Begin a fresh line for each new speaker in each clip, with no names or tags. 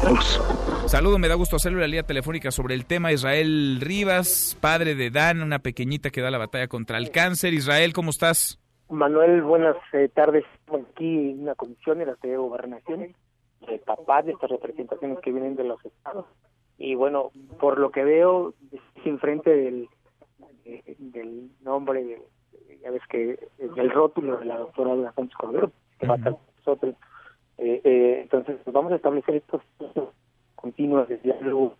todos.
Saludo, me da gusto hacerle la línea telefónica sobre el tema Israel Rivas, padre de Dan, una pequeñita que da la batalla contra el cáncer. Israel, ¿cómo estás?
Manuel, buenas eh, tardes. Aquí en una comisión en la de gobernación, de papá de estas representaciones que vienen de los estados. Y bueno, por lo que veo, sin frente del, eh, del nombre, ya ves que del rótulo de la doctora Sánchez Cordero, que va a estar nosotros. Eh, eh, entonces, pues vamos a establecer estos continuos de diálogo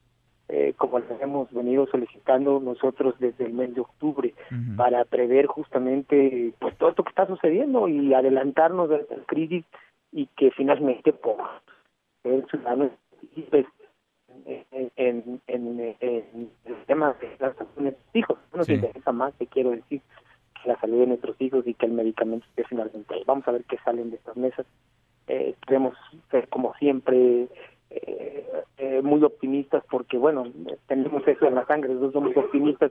eh, como les hemos venido solicitando nosotros desde el mes de octubre para prever justamente pues todo esto que está sucediendo y adelantarnos de la crisis y que finalmente pues, el ciudadano en, en, en, en, el tema de la salud de nuestros hijos. No nos interesa más, te quiero decir, que la salud de nuestros hijos y que el medicamento esté finalmente ahí. Vamos a ver qué salen de estas mesas. Eh, queremos ser como siempre eh, eh, muy optimistas porque bueno tenemos eso en la sangre nosotros somos optimistas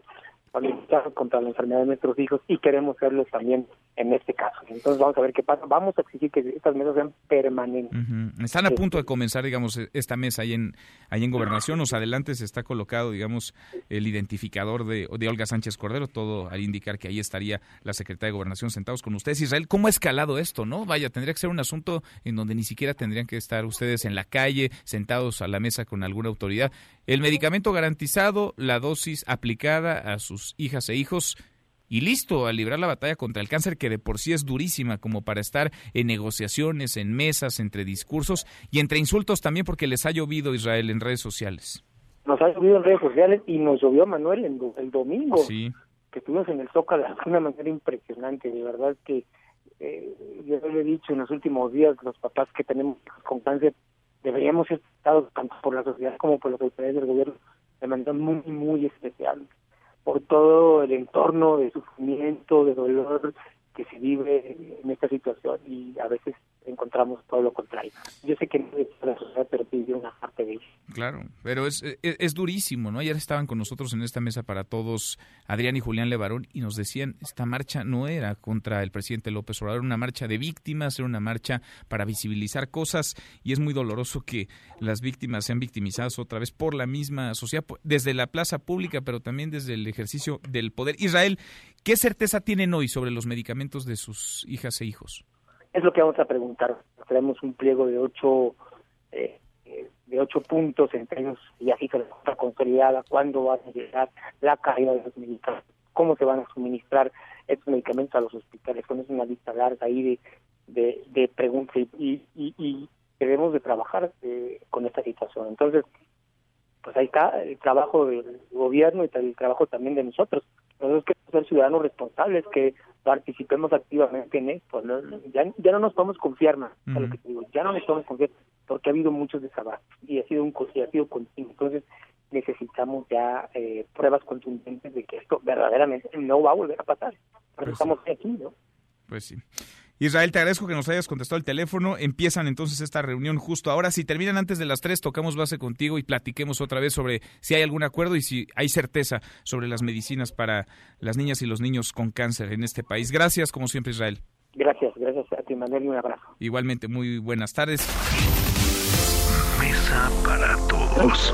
luchamos contra la enfermedad de nuestros hijos y queremos serlo también en este caso. Entonces vamos a ver qué pasa. Vamos a exigir que estas mesas sean permanentes.
Están a punto de comenzar, digamos, e-, esta mesa ahí en, ahí en Gobernación. Los adelantes está colocado, digamos, el identificador de, de Olga Sánchez Cordero, todo al indicar que ahí estaría la secretaria de Gobernación sentados con ustedes. Israel, ¿cómo ha escalado esto, no? Vaya, tendría que ser un asunto en donde ni siquiera tendrían que estar ustedes en la calle, sentados a la mesa con alguna autoridad. El medicamento garantizado, la dosis aplicada a sus hijas e hijos y listo a librar la batalla contra el cáncer que de por sí es durísima como para estar en negociaciones, en mesas, entre discursos y entre insultos también porque les ha llovido Israel en redes sociales.
Nos ha llovido en redes sociales y nos llovió Manuel el, el domingo que estuvimos en el Zócalo de una manera impresionante, de verdad que eh, yo le he dicho en los últimos días los papás que tenemos con cáncer deberíamos estar tanto por la sociedad como por las autoridades del gobierno de manera muy, muy especial, por todo el entorno de sufrimiento, de dolor que se vive en esta situación y a veces encontramos todo lo contrario. Yo sé que no es la sociedad, pero pidió una parte de ello.
Claro, pero es, es, es, durísimo, ¿no? Ayer estaban con nosotros en esta mesa para todos Adrián y Julián Levarón y nos decían, esta marcha no era contra el presidente López Obrador, era una marcha de víctimas, era una marcha para visibilizar cosas y es muy doloroso que las víctimas sean victimizadas otra vez por la misma sociedad, desde la plaza pública, pero también desde el ejercicio del poder. Israel, ¿qué certeza tienen hoy sobre los medicamentos de sus hijas e hijos?
Es lo que vamos a preguntar. Tenemos un pliego de ocho eh, de ocho puntos, entre ellos y así se está consolidada, cuándo va a llegar la caída de los medicamentos, cómo se van a suministrar estos medicamentos a los hospitales. Con una lista larga ahí de, de, de preguntas y, y, y, debemos de trabajar eh, con esta situación. Entonces, pues ahí está el trabajo del gobierno y el trabajo también de nosotros. Nosotros que ser ciudadanos responsables, que participemos activamente en esto. ¿no? Ya, ya no nos podemos confiar más, uh -huh. lo que te digo, ya no nos podemos confiar porque ha habido muchos desabastos y ha sido un y ha sido continuo. Entonces necesitamos ya eh, pruebas contundentes de que esto verdaderamente no va a volver a pasar. Por eso pues estamos sí. aquí, ¿no?
Pues sí. Israel, te agradezco que nos hayas contestado el teléfono. Empiezan entonces esta reunión justo ahora. Si terminan antes de las tres, tocamos base contigo y platiquemos otra vez sobre si hay algún acuerdo y si hay certeza sobre las medicinas para las niñas y los niños con cáncer en este país. Gracias, como siempre, Israel.
Gracias, gracias a ti, Manuel, y un abrazo.
Igualmente, muy buenas tardes.
Para todos.